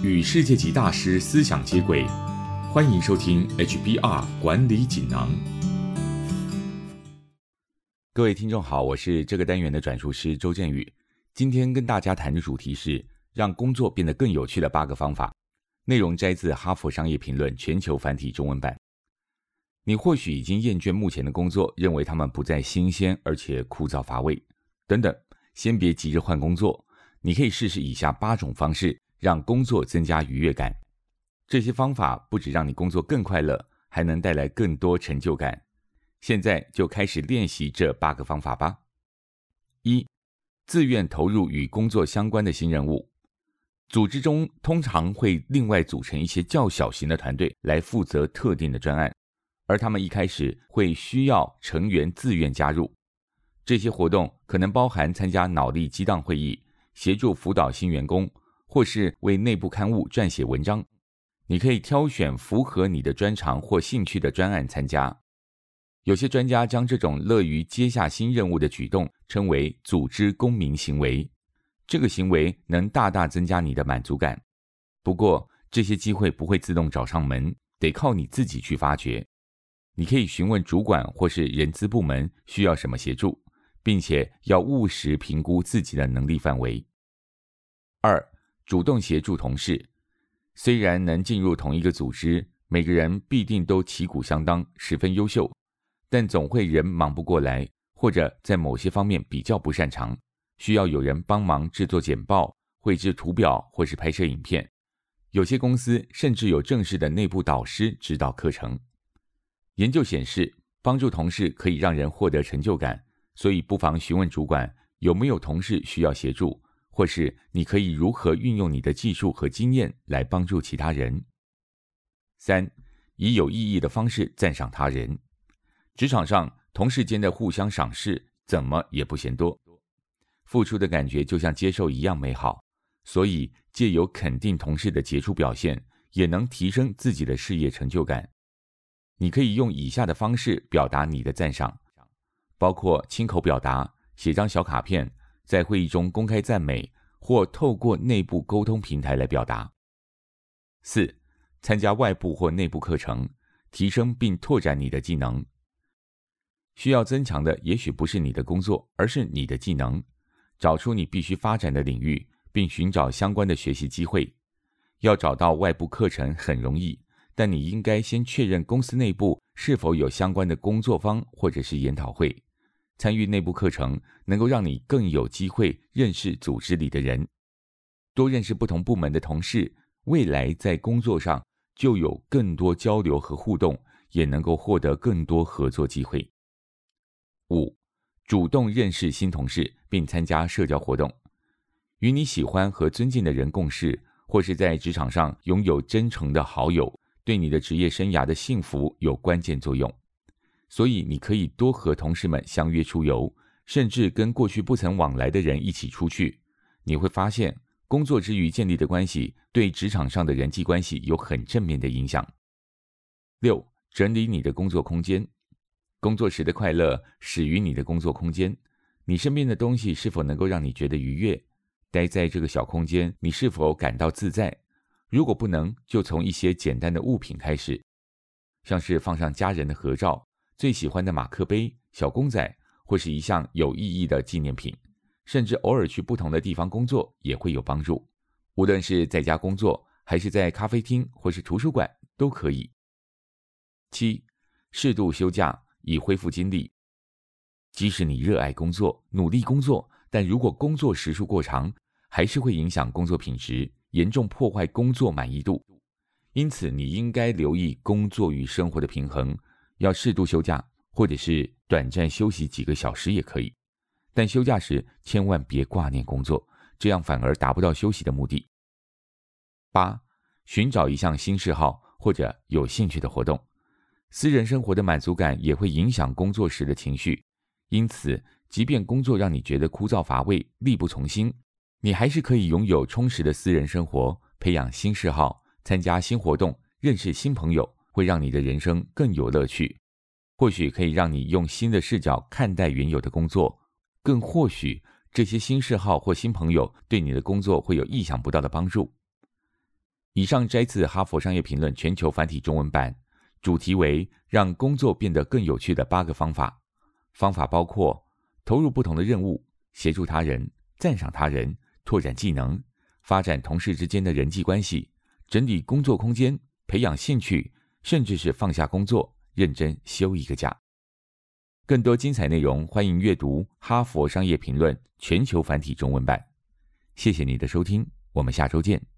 与世界级大师思想接轨，欢迎收听 HBR 管理锦囊。各位听众好，我是这个单元的转述师周振宇。今天跟大家谈的主题是让工作变得更有趣的八个方法。内容摘自《哈佛商业评论》全球繁体中文版。你或许已经厌倦目前的工作，认为他们不再新鲜，而且枯燥乏味。等等，先别急着换工作，你可以试试以下八种方式。让工作增加愉悦感，这些方法不止让你工作更快乐，还能带来更多成就感。现在就开始练习这八个方法吧。一、自愿投入与工作相关的新任务。组织中通常会另外组成一些较小型的团队来负责特定的专案，而他们一开始会需要成员自愿加入。这些活动可能包含参加脑力激荡会议，协助辅导新员工。或是为内部刊物撰写文章，你可以挑选符合你的专长或兴趣的专案参加。有些专家将这种乐于接下新任务的举动称为“组织公民行为”。这个行为能大大增加你的满足感。不过，这些机会不会自动找上门，得靠你自己去发掘。你可以询问主管或是人资部门需要什么协助，并且要务实评估自己的能力范围。二。主动协助同事，虽然能进入同一个组织，每个人必定都旗鼓相当，十分优秀，但总会人忙不过来，或者在某些方面比较不擅长，需要有人帮忙制作简报、绘制图表或是拍摄影片。有些公司甚至有正式的内部导师指导课程。研究显示，帮助同事可以让人获得成就感，所以不妨询问主管有没有同事需要协助。或是你可以如何运用你的技术和经验来帮助其他人？三，以有意义的方式赞赏他人。职场上同事间的互相赏识，怎么也不嫌多，付出的感觉就像接受一样美好。所以借由肯定同事的杰出表现，也能提升自己的事业成就感。你可以用以下的方式表达你的赞赏，包括亲口表达、写张小卡片。在会议中公开赞美，或透过内部沟通平台来表达。四、参加外部或内部课程，提升并拓展你的技能。需要增强的也许不是你的工作，而是你的技能。找出你必须发展的领域，并寻找相关的学习机会。要找到外部课程很容易，但你应该先确认公司内部是否有相关的工作坊或者是研讨会。参与内部课程能够让你更有机会认识组织里的人，多认识不同部门的同事，未来在工作上就有更多交流和互动，也能够获得更多合作机会。五，主动认识新同事并参加社交活动，与你喜欢和尊敬的人共事，或是在职场上拥有真诚的好友，对你的职业生涯的幸福有关键作用。所以，你可以多和同事们相约出游，甚至跟过去不曾往来的人一起出去。你会发现，工作之余建立的关系对职场上的人际关系有很正面的影响。六、整理你的工作空间。工作时的快乐始于你的工作空间。你身边的东西是否能够让你觉得愉悦？待在这个小空间，你是否感到自在？如果不能，就从一些简单的物品开始，像是放上家人的合照。最喜欢的马克杯、小公仔，或是一项有意义的纪念品，甚至偶尔去不同的地方工作也会有帮助。无论是在家工作，还是在咖啡厅或是图书馆，都可以。七，适度休假以恢复精力。即使你热爱工作、努力工作，但如果工作时数过长，还是会影响工作品质，严重破坏工作满意度。因此，你应该留意工作与生活的平衡。要适度休假，或者是短暂休息几个小时也可以，但休假时千万别挂念工作，这样反而达不到休息的目的。八，寻找一项新嗜好或者有兴趣的活动，私人生活的满足感也会影响工作时的情绪，因此，即便工作让你觉得枯燥乏味、力不从心，你还是可以拥有充实的私人生活，培养新嗜好，参加新活动，认识新朋友。会让你的人生更有乐趣，或许可以让你用新的视角看待原有的工作，更或许这些新嗜好或新朋友对你的工作会有意想不到的帮助。以上摘自《哈佛商业评论》全球繁体中文版，主题为“让工作变得更有趣的八个方法”。方法包括投入不同的任务、协助他人、赞赏他人、拓展技能、发展同事之间的人际关系、整理工作空间、培养兴趣，甚至是放下工作，认真休一个假。更多精彩内容，欢迎阅读《哈佛商业评论》全球繁体中文版。谢谢你的收听，我们下周见。